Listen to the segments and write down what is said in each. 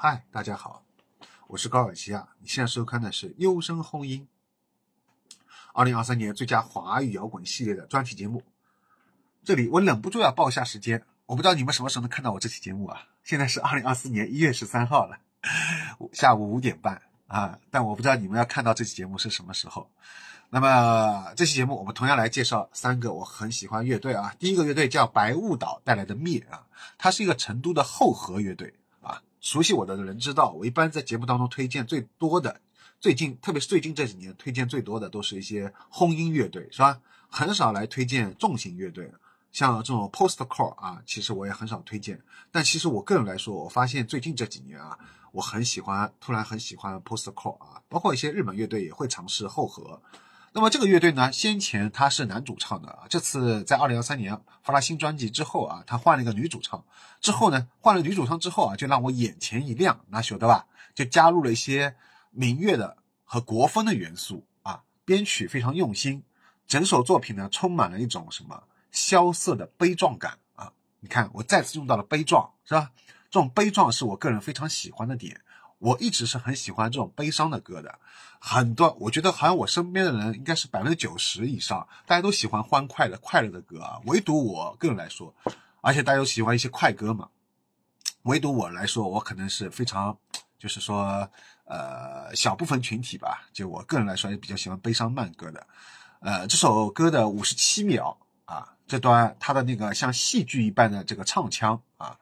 嗨，大家好，我是高尔基亚。你现在收看的是《优声轰音》二零二三年最佳华语摇滚系列的专题节目。这里我忍不住要报一下时间，我不知道你们什么时候能看到我这期节目啊？现在是二零二四年一月十三号了，下午五点半啊。但我不知道你们要看到这期节目是什么时候。那么这期节目我们同样来介绍三个我很喜欢乐队啊。第一个乐队叫白雾岛带来的灭啊，它是一个成都的后河乐队。熟悉我的人知道，我一般在节目当中推荐最多的，最近特别是最近这几年推荐最多的都是一些轰音乐队，是吧？很少来推荐重型乐队，像这种 postcore 啊，其实我也很少推荐。但其实我个人来说，我发现最近这几年啊，我很喜欢，突然很喜欢 postcore 啊，包括一些日本乐队也会尝试后合。那么这个乐队呢，先前他是男主唱的啊，这次在二零二三年发了新专辑之后啊，他换了一个女主唱，之后呢，换了女主唱之后啊，就让我眼前一亮，那晓得吧？就加入了一些民乐的和国风的元素啊，编曲非常用心，整首作品呢充满了一种什么萧瑟的悲壮感啊！你看，我再次用到了悲壮，是吧？这种悲壮是我个人非常喜欢的点。我一直是很喜欢这种悲伤的歌的，很多我觉得好像我身边的人应该是百分之九十以上，大家都喜欢欢快的、快乐的歌啊。唯独我个人来说，而且大家都喜欢一些快歌嘛，唯独我来说，我可能是非常，就是说，呃，小部分群体吧，就我个人来说也比较喜欢悲伤慢歌的。呃，这首歌的五十七秒啊，这段它的那个像戏剧一般的这个唱腔啊。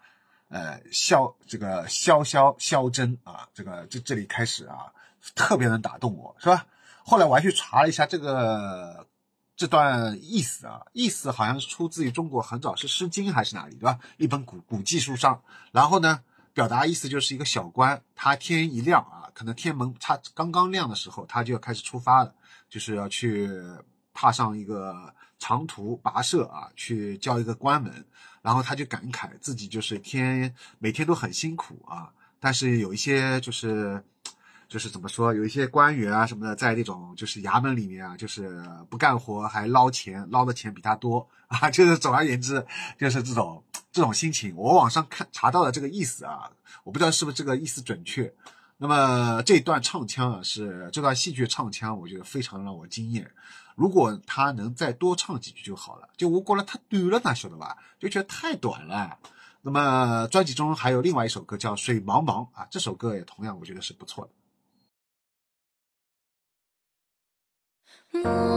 呃，萧这个萧萧萧真啊，这个这这里开始啊，特别能打动我，是吧？后来我还去查了一下这个这段意思啊，意思好像是出自于中国很早是《诗经》还是哪里，对吧？一本古古籍书上，然后呢，表达意思就是一个小官，他天一亮啊，可能天门他刚刚亮的时候，他就要开始出发了，就是要去踏上一个。长途跋涉啊，去叫一个关门，然后他就感慨自己就是天每天都很辛苦啊，但是有一些就是就是怎么说，有一些官员啊什么的，在那种就是衙门里面啊，就是不干活还捞钱，捞的钱比他多 啊，就是总而言之就是这种这种心情。我网上看查到的这个意思啊，我不知道是不是这个意思准确。那么这段唱腔啊，是这段戏剧唱腔，我觉得非常让我惊艳。如果他能再多唱几句就好了，就我过了太短了，哪晓得吧？就觉得太短了。那么专辑中还有另外一首歌叫《水茫茫》啊，这首歌也同样我觉得是不错的。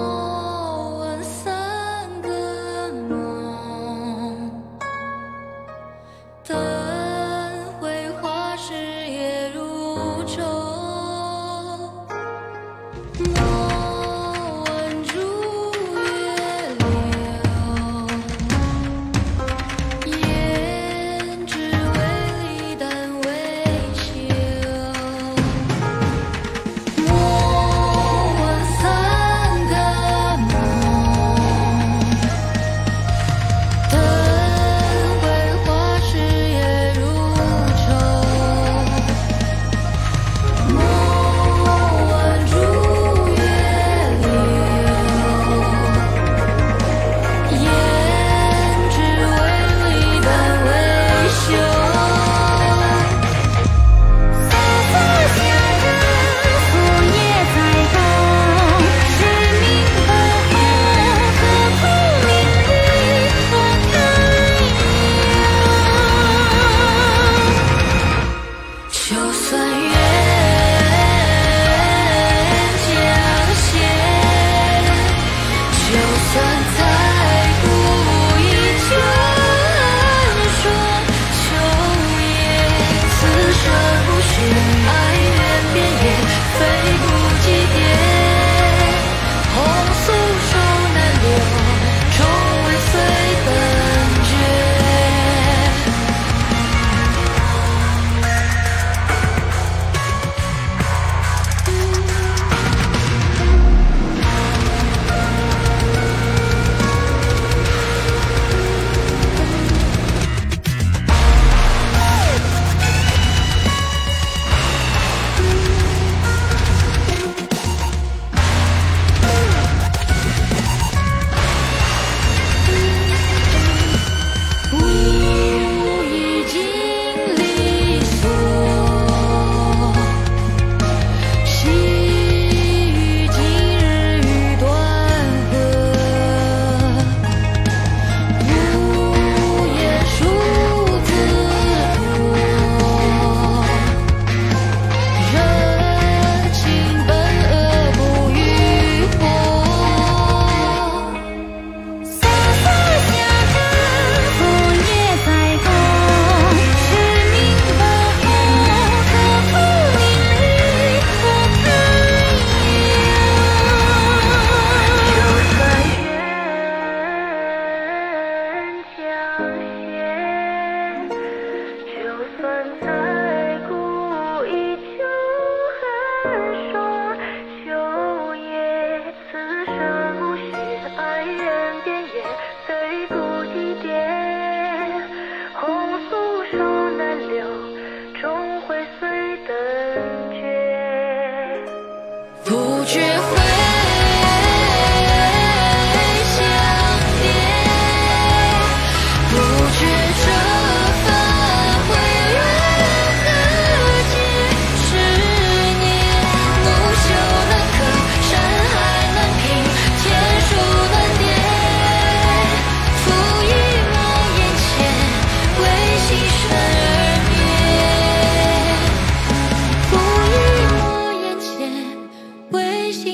学会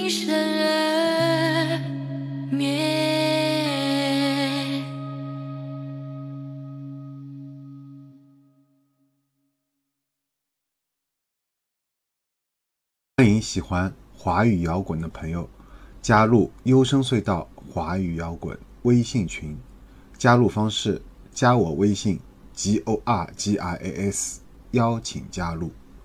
生而灭。欢迎喜欢华语摇滚的朋友加入优声隧道华语摇滚微信群，加入方式加我微信 g o r g i a s，邀请加入。